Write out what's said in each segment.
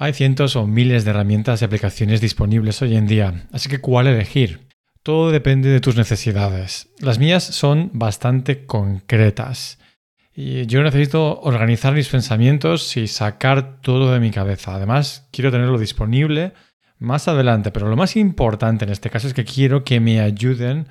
Hay cientos o miles de herramientas y aplicaciones disponibles hoy en día, así que ¿cuál elegir? Todo depende de tus necesidades. Las mías son bastante concretas. Y yo necesito organizar mis pensamientos y sacar todo de mi cabeza. Además, quiero tenerlo disponible más adelante, pero lo más importante en este caso es que quiero que me ayuden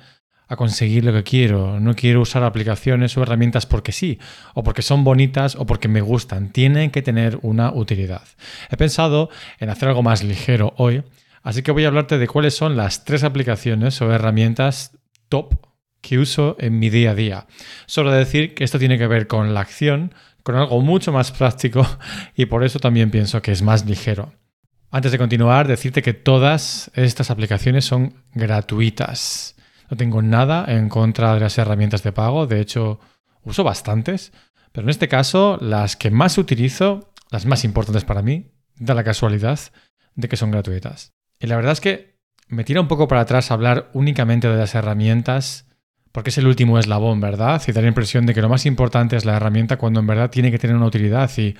a conseguir lo que quiero. No quiero usar aplicaciones o herramientas porque sí, o porque son bonitas o porque me gustan. Tienen que tener una utilidad. He pensado en hacer algo más ligero hoy, así que voy a hablarte de cuáles son las tres aplicaciones o herramientas top que uso en mi día a día. Solo decir que esto tiene que ver con la acción, con algo mucho más práctico y por eso también pienso que es más ligero. Antes de continuar, decirte que todas estas aplicaciones son gratuitas. No tengo nada en contra de las herramientas de pago, de hecho uso bastantes, pero en este caso las que más utilizo, las más importantes para mí, da la casualidad de que son gratuitas. Y la verdad es que me tira un poco para atrás hablar únicamente de las herramientas porque es el último eslabón, ¿verdad? Y da la impresión de que lo más importante es la herramienta cuando en verdad tiene que tener una utilidad y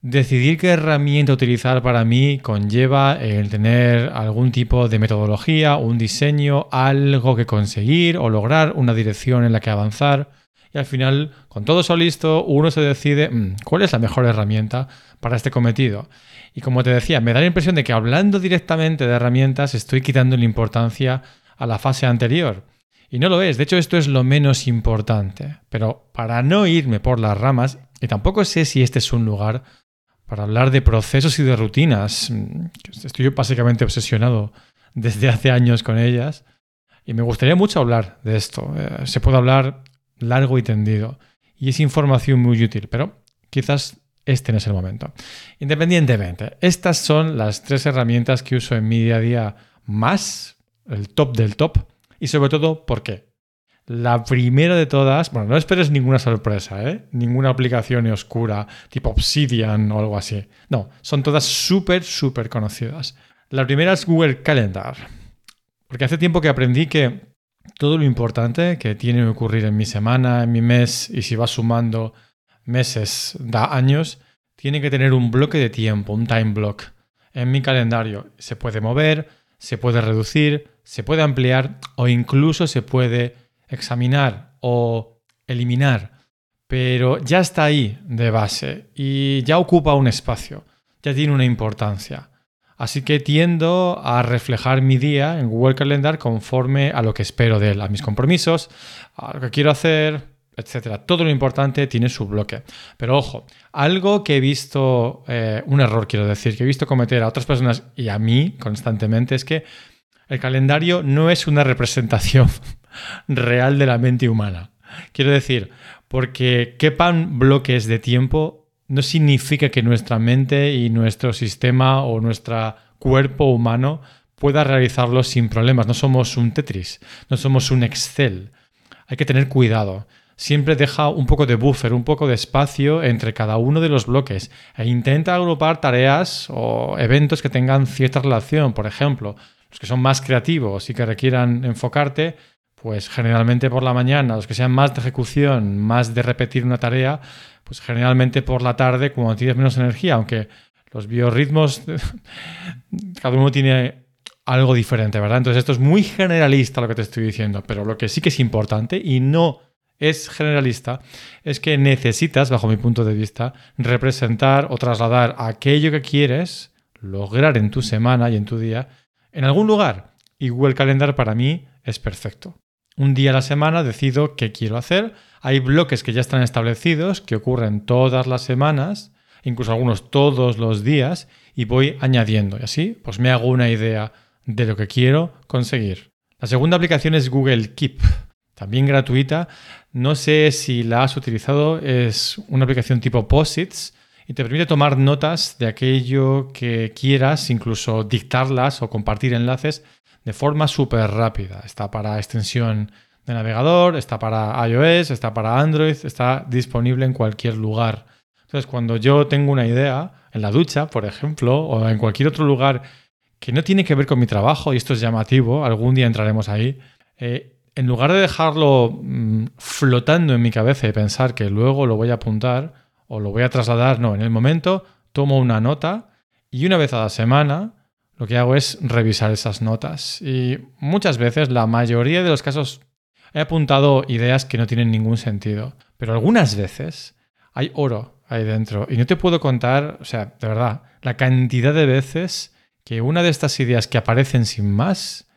Decidir qué herramienta utilizar para mí conlleva el tener algún tipo de metodología, un diseño, algo que conseguir o lograr, una dirección en la que avanzar. Y al final, con todo eso listo, uno se decide mm, cuál es la mejor herramienta para este cometido. Y como te decía, me da la impresión de que hablando directamente de herramientas estoy quitando la importancia a la fase anterior. Y no lo es, de hecho esto es lo menos importante. Pero para no irme por las ramas, y tampoco sé si este es un lugar para hablar de procesos y de rutinas. Estoy básicamente obsesionado desde hace años con ellas y me gustaría mucho hablar de esto. Eh, se puede hablar largo y tendido y es información muy útil, pero quizás este no es el momento. Independientemente, estas son las tres herramientas que uso en mi día a día más, el top del top, y sobre todo, ¿por qué? La primera de todas, bueno, no esperes ninguna sorpresa, ¿eh? Ninguna aplicación oscura, tipo Obsidian o algo así. No, son todas súper, súper conocidas. La primera es Google Calendar. Porque hace tiempo que aprendí que todo lo importante que tiene que ocurrir en mi semana, en mi mes, y si va sumando meses, da años, tiene que tener un bloque de tiempo, un time block. En mi calendario se puede mover, se puede reducir, se puede ampliar o incluso se puede examinar o eliminar, pero ya está ahí de base y ya ocupa un espacio, ya tiene una importancia. Así que tiendo a reflejar mi día en Google Calendar conforme a lo que espero de él, a mis compromisos, a lo que quiero hacer, etc. Todo lo importante tiene su bloque. Pero ojo, algo que he visto, eh, un error quiero decir, que he visto cometer a otras personas y a mí constantemente es que el calendario no es una representación real de la mente humana. Quiero decir, porque quepan bloques de tiempo no significa que nuestra mente y nuestro sistema o nuestro cuerpo humano pueda realizarlo sin problemas. No somos un Tetris, no somos un Excel. Hay que tener cuidado. Siempre deja un poco de buffer, un poco de espacio entre cada uno de los bloques e intenta agrupar tareas o eventos que tengan cierta relación. Por ejemplo, los que son más creativos y que requieran enfocarte, pues generalmente por la mañana, los que sean más de ejecución, más de repetir una tarea, pues generalmente por la tarde cuando tienes menos energía, aunque los biorritmos, cada uno tiene algo diferente, ¿verdad? Entonces esto es muy generalista lo que te estoy diciendo, pero lo que sí que es importante y no es generalista es que necesitas, bajo mi punto de vista, representar o trasladar aquello que quieres lograr en tu semana y en tu día en algún lugar. Y Google Calendar para mí es perfecto. Un día a la semana decido qué quiero hacer. Hay bloques que ya están establecidos, que ocurren todas las semanas, incluso algunos todos los días, y voy añadiendo. Y así, pues me hago una idea de lo que quiero conseguir. La segunda aplicación es Google Keep, también gratuita. No sé si la has utilizado, es una aplicación tipo Posits y te permite tomar notas de aquello que quieras, incluso dictarlas o compartir enlaces de forma súper rápida. Está para extensión de navegador, está para iOS, está para Android, está disponible en cualquier lugar. Entonces, cuando yo tengo una idea, en la ducha, por ejemplo, o en cualquier otro lugar que no tiene que ver con mi trabajo, y esto es llamativo, algún día entraremos ahí, eh, en lugar de dejarlo mm, flotando en mi cabeza y pensar que luego lo voy a apuntar o lo voy a trasladar, no, en el momento tomo una nota Y una vez a la semana lo que hago es revisar esas notas. Y muchas veces, la mayoría de los casos, he apuntado ideas que no tienen ningún sentido. Pero algunas veces hay oro ahí dentro. Y no te puedo contar, o sea, de verdad, la cantidad de veces que una de estas ideas que aparecen sin más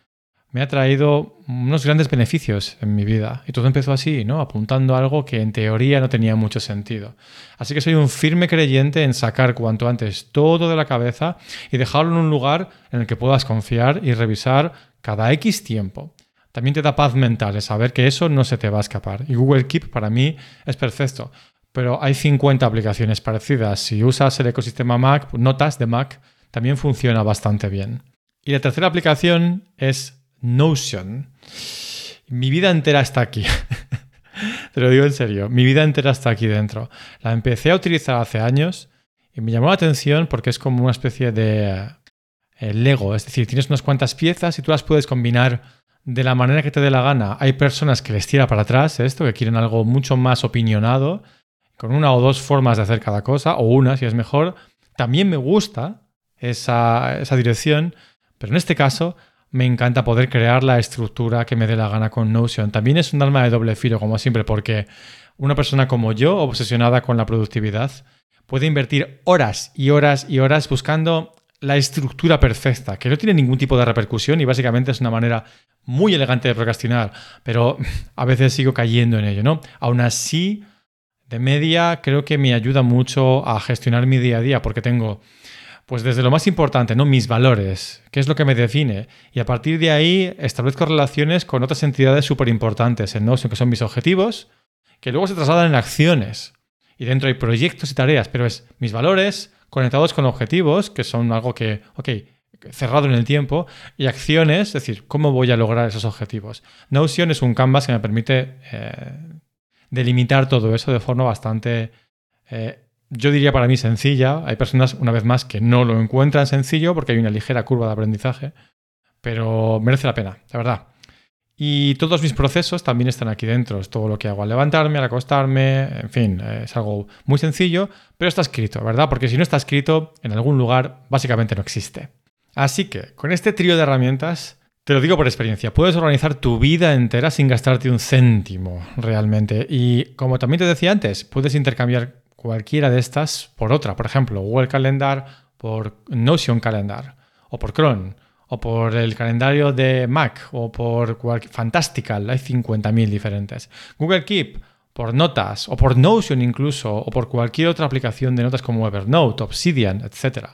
me ha traído unos grandes beneficios en mi vida. Y todo empezó así, ¿no? Apuntando algo que en teoría no tenía mucho sentido. Así que soy un firme creyente en sacar cuanto antes todo de la cabeza y dejarlo en un lugar en el que puedas confiar y revisar cada X tiempo. También te da paz mental el saber que eso no se te va a escapar. Y Google Keep para mí es perfecto. Pero hay 50 aplicaciones parecidas. Si usas el ecosistema Mac, Notas de Mac, también funciona bastante bien. Y la tercera aplicación es Notion. Mi vida entera está aquí. Te lo digo en serio, mi vida entera está aquí dentro. La empecé a utilizar hace años y me llamó la atención porque es como una especie de eh, Lego, es decir, tienes unas cuantas piezas y tú las puedes combinar de la manera que te dé la gana. Hay personas que les tira para atrás esto, que quieren algo mucho más opinionado, con una o dos formas de hacer cada cosa, o una si es mejor. También me gusta esa, esa dirección, pero en este caso me encanta poder crear la estructura que me dé la gana con Notion. También es un arma de doble filo, como siempre, porque una persona como yo, obsesionada con la productividad, puede invertir horas y horas y horas buscando la estructura perfecta, que no tiene ningún tipo de repercusión y básicamente es una manera muy elegante de procrastinar, pero a veces sigo cayendo en ello, ¿no? Aún así, de media, creo que me ayuda mucho a gestionar mi día a día, porque tengo pues desde lo más importante, ¿no? Mis valores, qué es lo que me define. Y a partir de ahí establezco relaciones con otras entidades súper importantes en Notion, que son mis objetivos, que luego se trasladan en acciones. Y dentro hay proyectos y tareas, pero es mis valores conectados con objetivos, que son algo que, ok, cerrado en el tiempo, y acciones, es decir, cómo voy a lograr esos objetivos. Notion es un canvas que me permite eh, delimitar todo eso de forma bastante eh, yo diría para mí sencilla. Hay personas, una vez más, que no lo encuentran sencillo porque hay una ligera curva de aprendizaje, pero merece la pena, la verdad. Y todos mis procesos también están aquí dentro. Es todo lo que hago al levantarme, al acostarme, en fin, es algo muy sencillo, pero está escrito, ¿verdad? Porque si no está escrito, en algún lugar básicamente no existe. Así que, con este trío de herramientas, te lo digo por experiencia, puedes organizar tu vida entera sin gastarte un céntimo realmente. Y como también te decía antes, puedes intercambiar cualquiera de estas por otra. Por ejemplo, Google Calendar por Notion Calendar, o por Chrome, o por el calendario de Mac, o por Fantastical, hay 50.000 diferentes. Google Keep por notas, o por Notion incluso, o por cualquier otra aplicación de notas como Evernote, Obsidian, etc.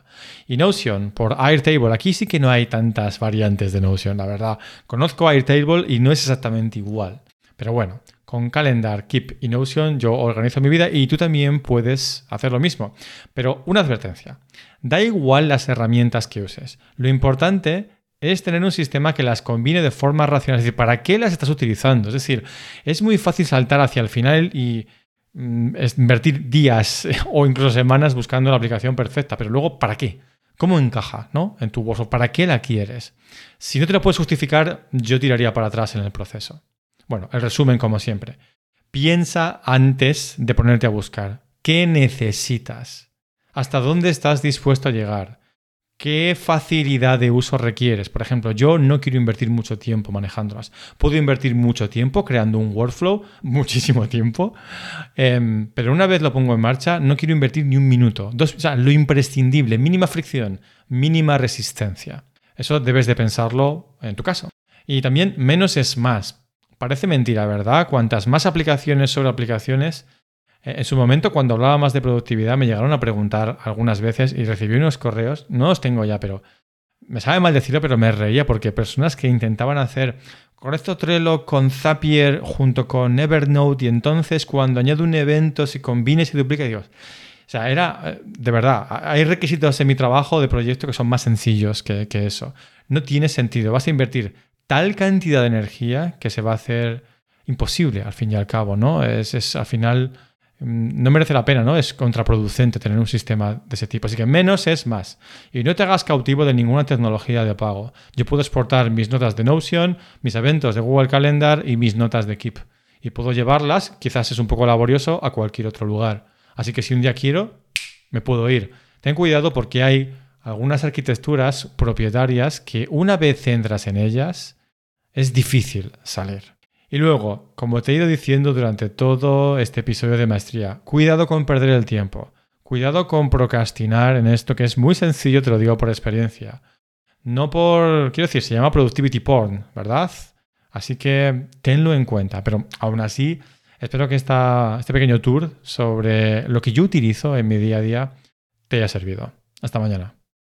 Y Notion por Airtable. Aquí sí que no hay tantas variantes de Notion, la verdad. Conozco Airtable y no es exactamente igual. Pero bueno, con Calendar, Keep y Notion yo organizo mi vida y tú también puedes hacer lo mismo. Pero una advertencia, da igual las herramientas que uses. Lo importante es tener un sistema que las combine de forma racional. Es decir, ¿para qué las estás utilizando? Es decir, es muy fácil saltar hacia el final y mm, invertir días o incluso semanas buscando la aplicación perfecta, pero luego, ¿para qué? ¿Cómo encaja ¿no? en tu bolso? ¿Para qué la quieres? Si no te lo puedes justificar, yo tiraría para atrás en el proceso. Bueno, el resumen como siempre. Piensa antes de ponerte a buscar. ¿Qué necesitas? ¿Hasta dónde estás dispuesto a llegar? ¿Qué facilidad de uso requieres? Por ejemplo, yo no quiero invertir mucho tiempo manejándolas. Puedo invertir mucho tiempo creando un workflow, muchísimo tiempo, em, pero una vez lo pongo en marcha, no quiero invertir ni un minuto. O sea, lo imprescindible, mínima fricción, mínima resistencia. Eso debes de pensarlo en tu caso. Y también menos es más. Parece mentira, ¿verdad? Cuantas más aplicaciones sobre aplicaciones. Eh, en su momento, cuando hablaba más de productividad, me llegaron a preguntar algunas veces y recibí unos correos, no los tengo ya, pero me sabe mal decirlo, pero me reía porque personas que intentaban hacer con esto Trello con Zapier junto con Evernote y entonces cuando añado un evento, si combines y duplica, digo, o sea, era, eh, de verdad, hay requisitos en mi trabajo de proyecto que son más sencillos que, que eso. No tiene sentido, vas a invertir tal cantidad de energía que se va a hacer imposible al fin y al cabo, ¿no? Es, al final mm, no merece la pena, ¿no? Es contraproducente tener un sistema de ese tipo. Así que menos es más. Y no te hagas cautivo de ninguna tecnología de pago. Yo puedo exportar mis notas de Notion, mis eventos de Google Calendar y mis notas de Keep. Y puedo llevarlas, quizás es un poco laborioso, a cualquier otro lugar. Así que si un día quiero, me puedo ir. Ten cuidado porque hay algunas arquitecturas propietarias que una vez entras en ellas es difícil salir. Y luego, como te he ido diciendo durante todo este episodio de maestría, cuidado con perder el tiempo. Cuidado con procrastinar en esto que es muy sencillo, te lo digo por experiencia. No por, quiero decir, se llama productivity porn, ¿verdad? Así que tenlo en cuenta. Pero aún así, espero que este pequeño tour sobre lo que yo utilizo en mi día a día te haya servido. Hasta mañana.